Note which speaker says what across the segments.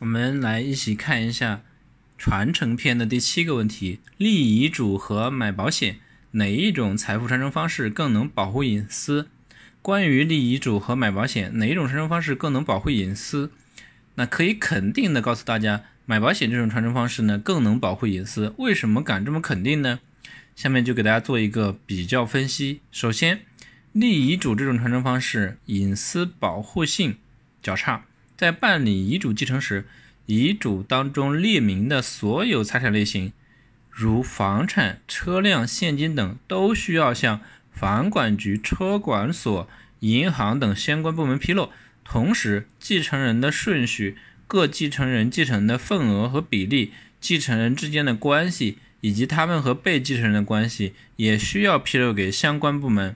Speaker 1: 我们来一起看一下传承篇的第七个问题：立遗嘱和买保险，哪一种财富传承方式更能保护隐私？关于立遗嘱和买保险，哪一种传承方式更能保护隐私？那可以肯定的告诉大家，买保险这种传承方式呢，更能保护隐私。为什么敢这么肯定呢？下面就给大家做一个比较分析。首先，立遗嘱这种传承方式，隐私保护性较差。在办理遗嘱继承时，遗嘱当中列明的所有财产类型，如房产、车辆、现金等，都需要向房管局、车管所、银行等相关部门披露。同时，继承人的顺序、各继承人继承的份额和比例、继承人之间的关系，以及他们和被继承人的关系，也需要披露给相关部门。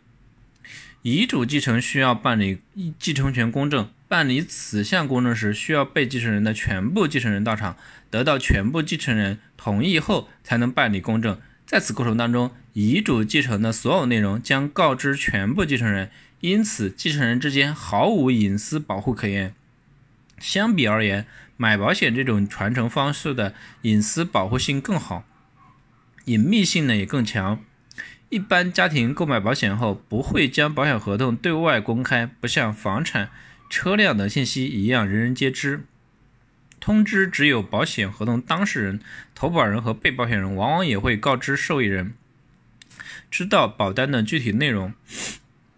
Speaker 1: 遗嘱继承需要办理继承权公证。办理此项公证时，需要被继承人的全部继承人到场，得到全部继承人同意后，才能办理公证。在此过程当中，遗嘱继承的所有内容将告知全部继承人，因此继承人之间毫无隐私保护可言。相比而言，买保险这种传承方式的隐私保护性更好，隐秘性呢也更强。一般家庭购买保险后，不会将保险合同对外公开，不像房产。车辆等信息一样，人人皆知。通知只有保险合同当事人、投保人和被保险人，往往也会告知受益人，知道保单的具体内容。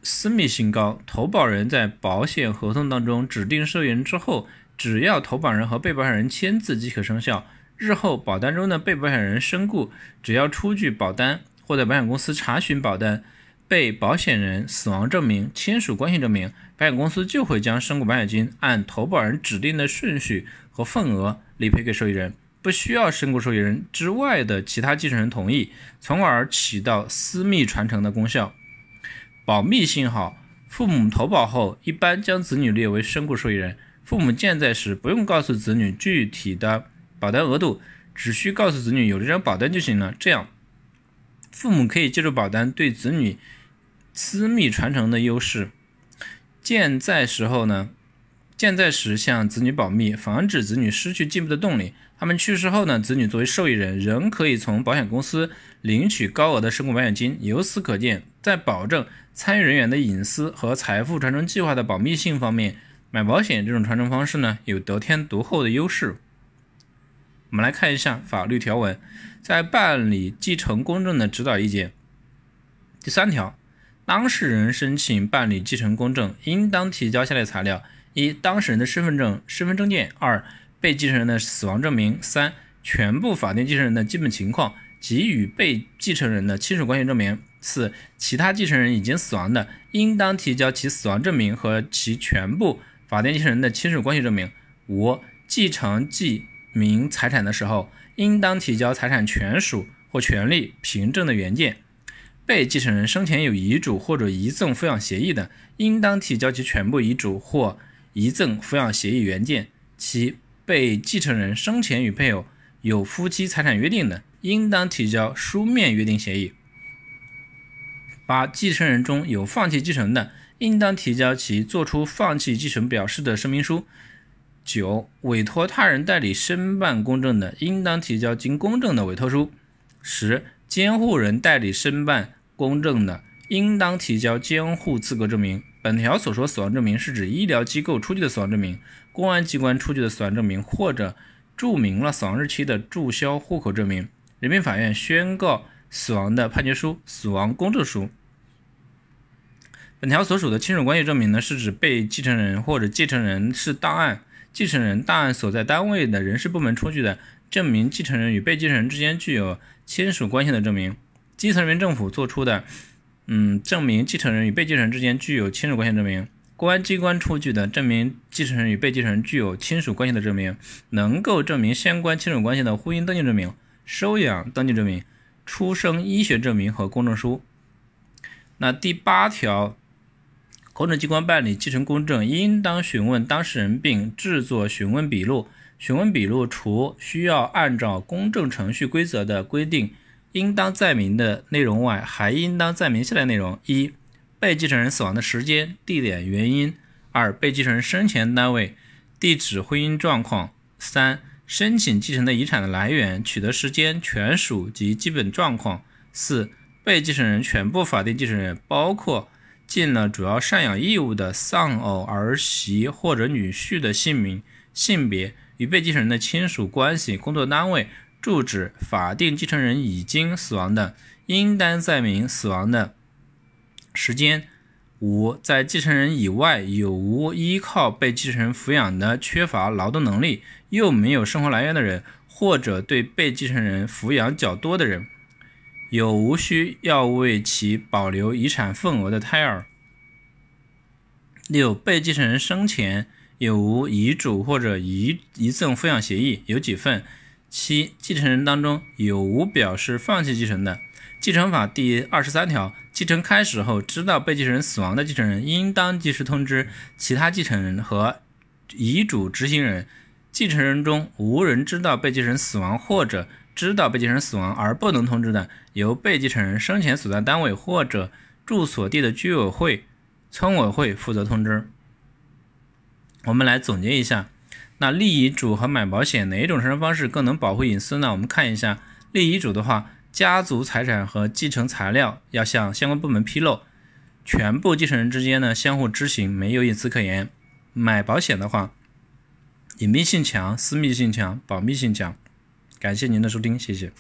Speaker 1: 私密性高，投保人在保险合同当中指定受益人之后，只要投保人和被保险人签字即可生效。日后保单中的被保险人身故，只要出具保单或在保险公司查询保单。被保险人死亡证明、亲属关系证明，保险公司就会将身故保险金按投保人指定的顺序和份额理赔给受益人，不需要身故受益人之外的其他继承人同意，从而起到私密传承的功效。保密性好，父母投保后一般将子女列为身故受益人，父母健在时不用告诉子女具体的保单额度，只需告诉子女有这张保单就行了。这样，父母可以借助保单对子女。私密传承的优势，健在时候呢，健在时向子女保密，防止子女失去进步的动力。他们去世后呢，子女作为受益人，仍可以从保险公司领取高额的身故保险金。由此可见，在保证参与人员的隐私和财富传承计划的保密性方面，买保险这种传承方式呢，有得天独厚的优势。我们来看一下法律条文，在办理继承公证的指导意见，第三条。当事人申请办理继承公证，应当提交下列材料：一、当事人的身份证、身份证件；二、被继承人的死亡证明；三、全部法定继承人的基本情况及与被继承人的亲属关系证明；四、其他继承人已经死亡的，应当提交其死亡证明和其全部法定继承人的亲属关系证明；五、继承继明财产的时候，应当提交财产权属或权利凭证的原件。被继承人生前有遗嘱或者遗赠抚养协议的，应当提交其全部遗嘱或遗赠抚养协议原件。七、被继承人生前与配偶有夫妻财产约定的，应当提交书面约定协议。八、继承人中有放弃继承的，应当提交其作出放弃继承表示的声明书。九、委托他人代理申办公证的，应当提交经公证的委托书。十、监护人代理申办。公证的，应当提交监护资格证明。本条所说死亡证明，是指医疗机构出具的死亡证明、公安机关出具的死亡证明，或者注明了死亡日期的注销户口证明、人民法院宣告死亡的判决书、死亡公证书。本条所属的亲属关系证明呢，是指被继承人或者继承人是档案继承人档案所在单位的人事部门出具的证明继承人与被继承人之间具有亲属关系的证明。基层人民政府作出的，嗯，证明继承人与被继承人之间具有亲属关系证明；公安机关出具的证明继承人与被继承人具有亲属关系的证明；能够证明相关亲属关系的婚姻登记证明、收养登记证明、出生医学证明和公证书。那第八条，公证机关办理继承公证，应当询问当事人并制作询问笔录。询问笔录除需要按照公证程序规则的规定。应当载明的内容外，还应当载明下列内容：一、被继承人死亡的时间、地点、原因；二、被继承人生前单位、地址、婚姻状况；三、申请继承的遗产的来源、取得时间、权属及基本状况。四、被继承人全部法定继承人，包括尽了主要赡养义务的丧偶儿媳或者女婿的姓名、性别、与被继承人的亲属关系、工作单位、住址、法定继承人已经死亡的，应当载明死亡的时间。五，在继承人以外有无依靠被继承人抚养的缺乏劳动能力又没有生活来源的人，或者对被继承人抚养较多的人，有无需要为其保留遗产份额的胎儿。六，被继承人生前有无遗嘱或者遗遗赠抚养协议，有几份？七，继承人当中有无表示放弃继承的？继承法第二十三条，继承开始后，知道被继承人死亡的继承人，应当及时通知其他继承人和遗嘱执行人。继承人中无人知道被继承人死亡，或者知道被继承人死亡而不能通知的，由被继承人生前所在单位或者住所地的居委会、村委会负责通知。我们来总结一下，那立遗嘱和买保险哪一种产生方式更能保护隐私呢？我们看一下立遗嘱的话。家族财产和继承材料要向相关部门披露，全部继承人之间呢相互知情，没有隐私可言。买保险的话，隐蔽性强，私密性强，保密性强。感谢您的收听，谢谢。